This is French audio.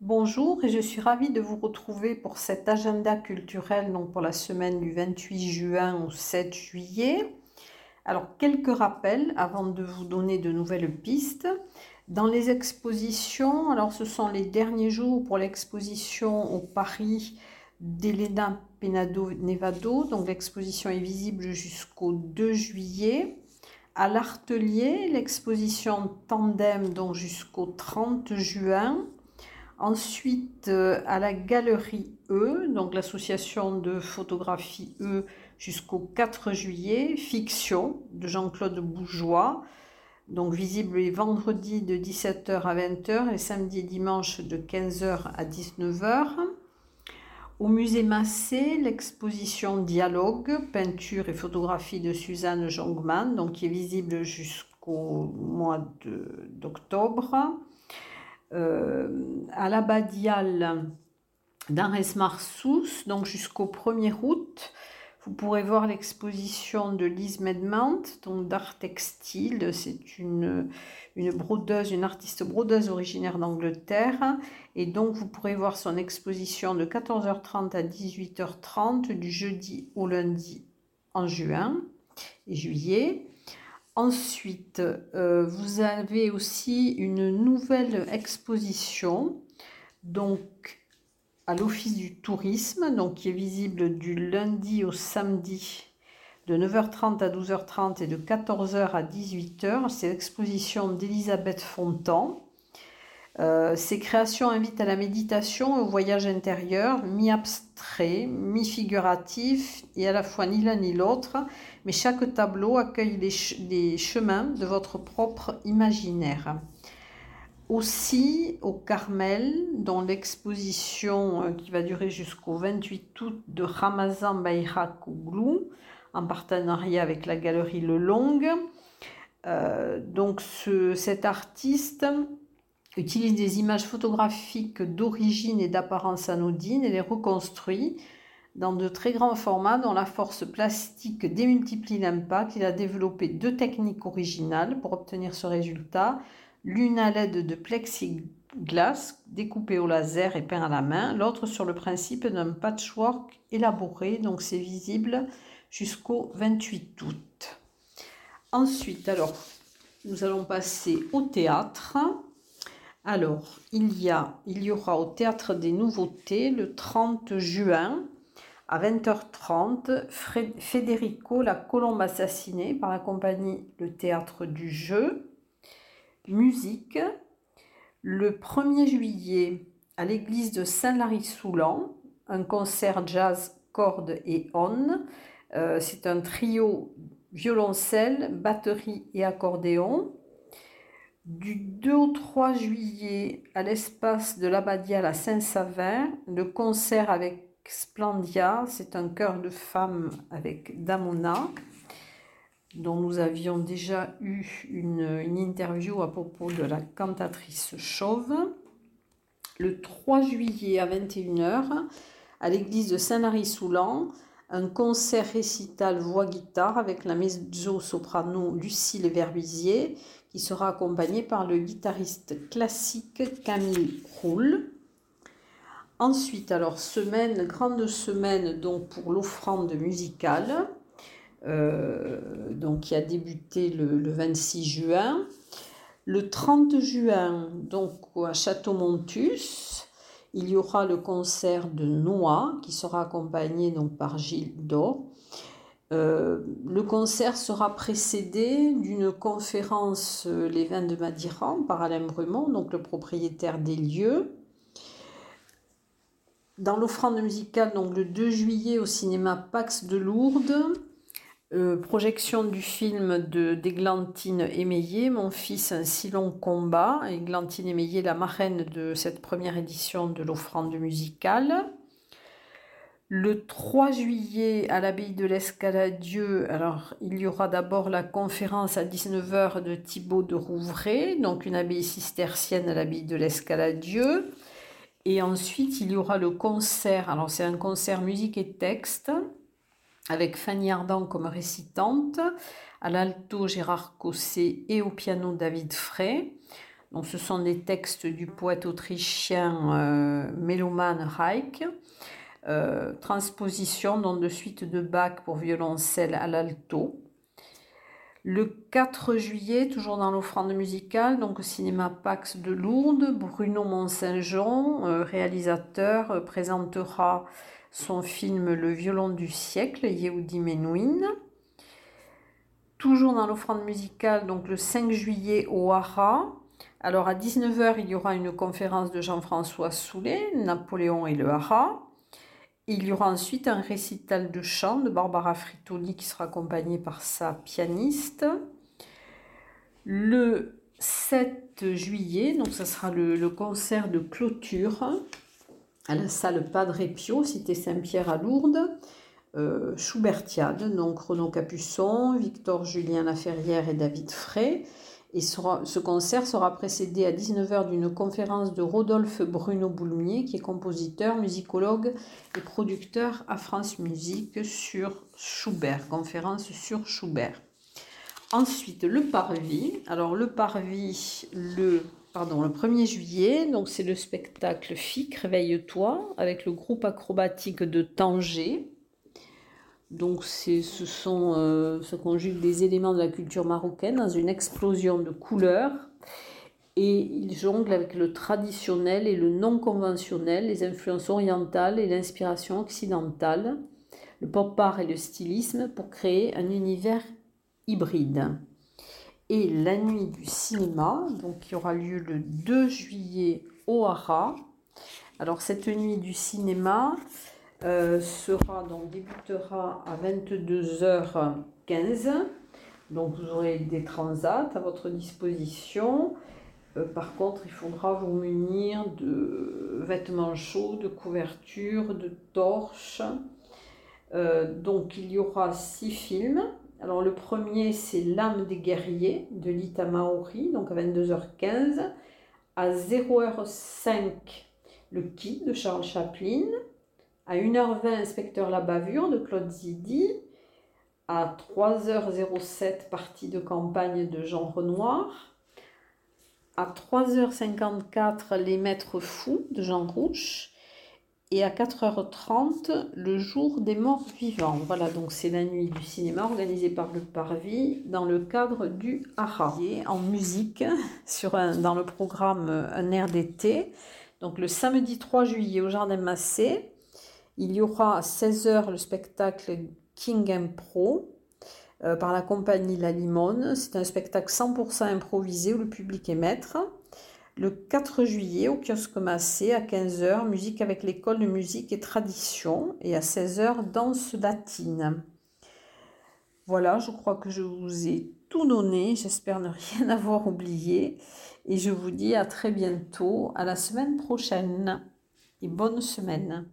Bonjour et je suis ravie de vous retrouver pour cet agenda culturel donc pour la semaine du 28 juin au 7 juillet. Alors quelques rappels avant de vous donner de nouvelles pistes. Dans les expositions, alors ce sont les derniers jours pour l'exposition au Paris d'Elena Penado Nevado. Donc l'exposition est visible jusqu'au 2 juillet. À l'Artelier, l'exposition Tandem donc jusqu'au 30 juin. Ensuite, euh, à la Galerie E, donc l'association de photographie E jusqu'au 4 juillet, Fiction de Jean-Claude Bougeois donc visible les vendredis de 17h à 20h et samedi et dimanche de 15h à 19h. Au musée Massé, l'exposition Dialogue, peinture et photographie de Suzanne Jongman, donc qui est visible jusqu'au mois d'octobre. Euh, à l'Abbadiale d'Ares Marsous, donc jusqu'au 1er août. Vous pourrez voir l'exposition de Lise Medmount, donc d'art textile. C'est une, une brodeuse, une artiste brodeuse originaire d'Angleterre. Et donc, vous pourrez voir son exposition de 14h30 à 18h30 du jeudi au lundi en juin et juillet. Ensuite, euh, vous avez aussi une nouvelle exposition. Donc, à l'Office du tourisme, donc qui est visible du lundi au samedi de 9h30 à 12h30 et de 14h à 18h. C'est l'exposition d'Elisabeth Fontan. Euh, ces créations invitent à la méditation et au voyage intérieur, mi-abstrait, mi-figuratif et à la fois ni l'un ni l'autre, mais chaque tableau accueille les chemins de votre propre imaginaire aussi au Carmel, dans l'exposition euh, qui va durer jusqu'au 28 août de Ramazan Bayrakouglou, en partenariat avec la galerie Le Long. Euh, donc cet artiste utilise des images photographiques d'origine et d'apparence anodine et les reconstruit dans de très grands formats dont la force plastique démultiplie l'impact. Il a développé deux techniques originales pour obtenir ce résultat l'une à l'aide de plexiglas découpé au laser et peint à la main, l'autre sur le principe d'un patchwork élaboré, donc c'est visible jusqu'au 28 août. Ensuite, alors, nous allons passer au théâtre. Alors, il y, a, il y aura au Théâtre des Nouveautés le 30 juin à 20h30 Federico La Colombe assassinée par la compagnie Le Théâtre du Jeu musique. Le 1er juillet, à l'église de Saint-Lary-Soulan, un concert jazz, cordes et on. Euh, c'est un trio violoncelle, batterie et accordéon. Du 2 au 3 juillet, à l'espace de l'Abbadiale à Saint-Savin, le concert avec Splendia, c'est un chœur de femmes avec Damona dont nous avions déjà eu une, interview à propos de la cantatrice chauve. Le 3 juillet à 21h, à l'église de Saint-Lary-Soulan, un concert récital voix-guitare avec la mezzo-soprano Lucille Verbizier, qui sera accompagnée par le guitariste classique Camille Roule. Ensuite, alors, semaine, grande semaine donc pour l'offrande musicale. Euh, donc qui a débuté le, 26 juin. Le 30 juin, donc à Château-Montus, il y aura le concert de Noix qui sera accompagné donc par Gilles Do. Euh, le concert sera précédé d'une conférence euh, Les vins de Madiran par Alain Brumont, donc le propriétaire des lieux. Dans l'offrande musicale, donc le 2 juillet au cinéma Pax de Lourdes, euh, projection du film de d'Églantine Émeillé, Mon fils, un si long combat. Églantine Émeillé, la marraine de cette première édition de l'offrande musicale. Le 3 juillet, à l'abbaye de l'Escaladieu, alors il y aura d'abord la conférence à 19h de Thibaut de Rouvray, donc une abbaye cistercienne à l'abbaye de l'Escaladieu. Et ensuite, il y aura le concert, alors c'est un concert musique et texte, avec Fanny Ardant comme récitante, à l'alto Gérard Cosset et au piano David Frey. Donc, ce sont des textes du poète autrichien euh, Méloman Reich. Transposition dans de suite de Bach pour violoncelle à l'alto. Le 4 juillet, toujours dans l'offrande musicale, donc au cinéma Pax de Lourdes, Bruno Mont-Saint-Jean, euh, réalisateur, euh, présentera son film Le violon du siècle, Yehudi Menuhin. Toujours dans l'offrande musicale, donc le 5 juillet au Hara. Alors à 19h, il y aura une conférence de Jean-François Soulet, Napoléon et le Hara. Il y aura ensuite un récital de chant de Barbara Fritoli qui sera accompagnée par sa pianiste. Le 7 juillet, donc ça sera le, concert de clôture à la salle Padre Pio, cité Saint-Pierre à Lourdes. Euh, Schubertiade, donc Renaud Capuçon, Victor Julien Laferrière et David Frey. Et ce concert sera précédé à 19h d'une conférence de Rodolphe Bruno Boulmier, qui est compositeur, musicologue et producteur à France Musique sur Schubert, conférence sur Schubert. Ensuite, le Parvis. Alors, le Parvis, le, le 1er juillet, donc c'est le spectacle FIC, Réveille-toi, avec le groupe acrobatique de Tanger. Donc ce sont, euh, des éléments de la culture marocaine dans une explosion de couleurs et ils jonglent avec le traditionnel et le non conventionnel, les influences orientales et l'inspiration occidentale, le pop art et le stylisme pour créer un univers hybride. Et la nuit du cinéma, donc qui aura lieu le 2 juillet au Hara. Alors cette nuit du cinéma, euh, sera donc débutera à 22h15. Donc vous aurez des transats à votre disposition. Euh, par contre, il faudra vous munir de vêtements chauds, de couvertures, de torches. Euh, donc il y aura six films. Alors le premier c'est L'âme des guerriers de Lita Maori, donc à 22h15. À 0h05, Le Qui de Charles Chaplin. À 1h20, Inspecteur La Bavure de Claude Zidi. À 3h07, Partie de campagne de Jean Renoir. À 3h54, Les Maîtres Fous de Jean Rouche. Et à 4h30, Le Jour des Morts Vivants. Voilà, donc c'est la nuit du cinéma organisée par le Parvis dans le cadre du ARA. En musique, dans le programme Un air d'été. Donc le samedi 3 juillet au Jardin Massé, il y aura à 16h le spectacle King and Pro euh, par la compagnie La Limone. C'est un spectacle 100% improvisé où le public est maître. Le 4 juillet au kiosque Massé à 15h, musique avec l'école de musique et tradition. Et à 16h, danse latine. Voilà, je crois que je vous ai tout donné. J'espère ne rien avoir oublié. Et je vous dis à très bientôt, à la semaine prochaine. Et bonne semaine.